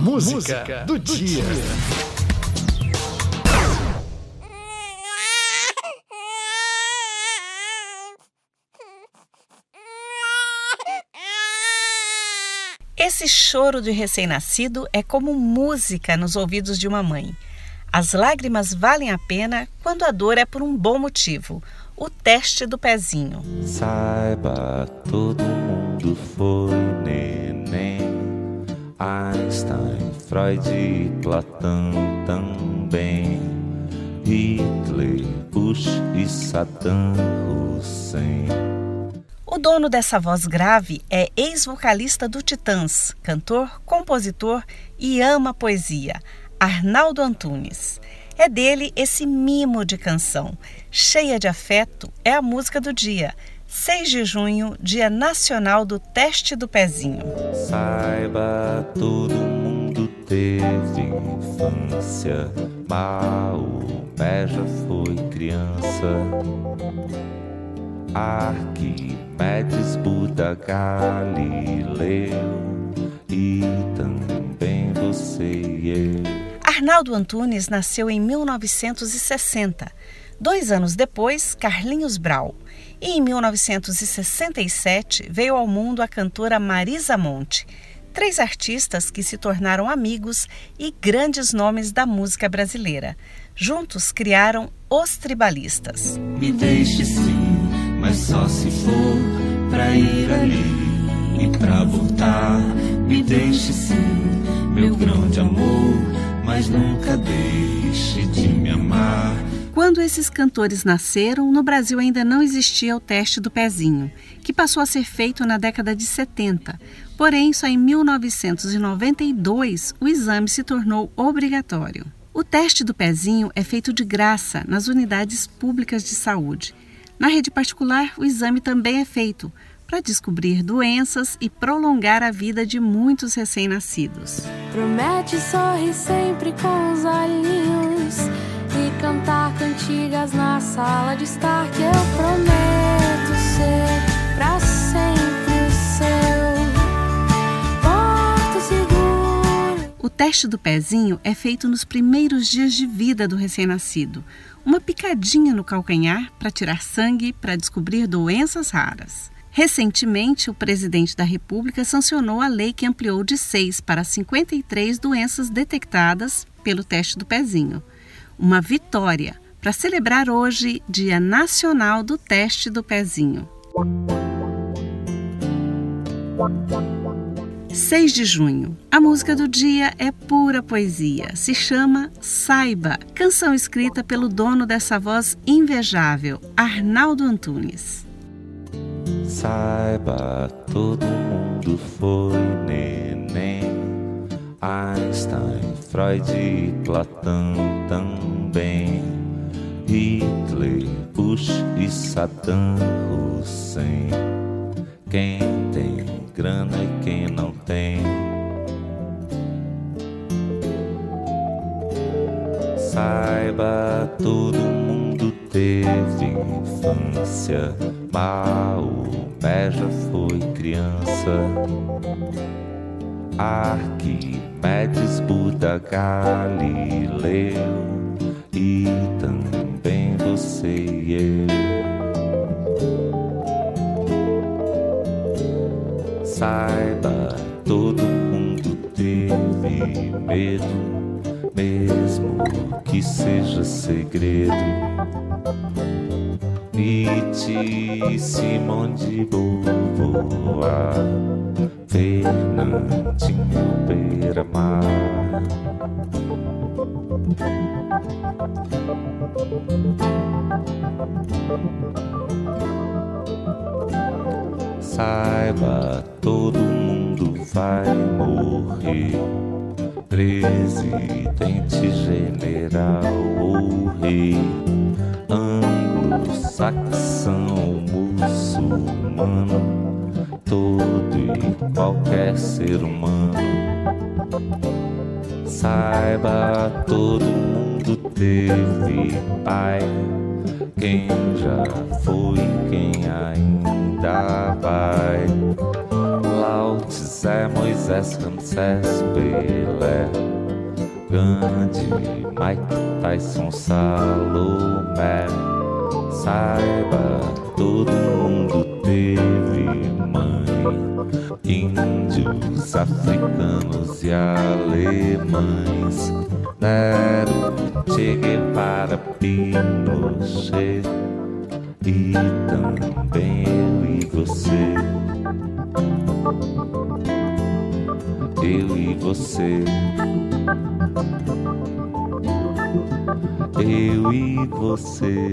Música, Música do, do, dia. Esse choro de recém-nascido é como música nos ouvidos de uma mãe. As lágrimas valem a pena quando a dor é por um bom motivo o teste do pezinho. Saiba, todo mundo foi neném. Einstein, Freud e Platão também. Hitler, Bush e Saddam Hussein. O dono dessa voz grave é ex-vocalista do Titãs, cantor, compositor e ama poesia, Arnaldo Antunes. É dele esse mimo de canção, cheia de afeto, é a música do dia. 6 de junho, Dia Nacional do Teste do Pezinho. Saiba, todo mundo teve infância, Maomé já foi criança. Arquimedes, Buda, Galileu e também você e eu. Arnaldo Antunes nasceu em 1960. Dois anos depois, Carlinhos Brau. E em 1967 veio ao mundo a cantora Marisa Monte. Três artistas que se tornaram amigos e grandes nomes da música brasileira. Juntos criaram Os Tribalistas. Me deixe sim, mas só se for pra ir ali e pra voltar. Me deixe sim, meu grão de amor mas nunca deixe de me amar. Quando esses cantores nasceram, no Brasil ainda não existia o teste do pezinho, que passou a ser feito na década de 70. Porém, só em 1992 o exame se tornou obrigatório. O teste do pezinho é feito de graça nas unidades públicas de saúde. Na rede particular, o exame também é feito, para descobrir doenças e prolongar a vida de muitos recém-nascidos. Promete sorrir sempre com os olhinhos cantar cantigas na sala de estar que eu prometo ser para sempre o seu porto seguro. O teste do pezinho é feito nos primeiros dias de vida do recém-nascido. Uma picadinha no calcanhar para tirar sangue para descobrir doenças raras. Recentemente, o presidente da República sancionou a lei que ampliou de 6 para 53 doenças detectadas pelo teste do pezinho. Uma vitória para celebrar hoje Dia Nacional do Teste do Pezinho. 6 de junho. A música do dia é pura poesia. Se chama Saiba, canção escrita pelo dono dessa voz invejável, Arnaldo Antunes. Saiba, todo mundo foi neném. Einstein, Freud e Platão também. Hitler, Bush e Saddam Hussein. Quem tem grana e quem não tem. Saiba, todo mundo teve infância. Maomé já foi criança. Arquimedes, Buda, Galileu e também você e eu. Saiba, todo mundo teve medo mesmo que seja segredo. Nietzsche, Simone de Beauvoir, Fernandinho Beira-Mar. Saiba, todo mundo vai morrer presidente general ou rei anglo-saxão todo e qualquer ser humano saiba todo mundo teve pai quem já foi quem ainda vai Zé Moisés, Ramsés, Pelé, Gandhi, Mike Tyson, Salomé. Saiba, todo mundo teve mãe. Índios, africanos e alemães. Nero, Che Guevara, Pinochet e também eu e você. Eu e você. Eu e você.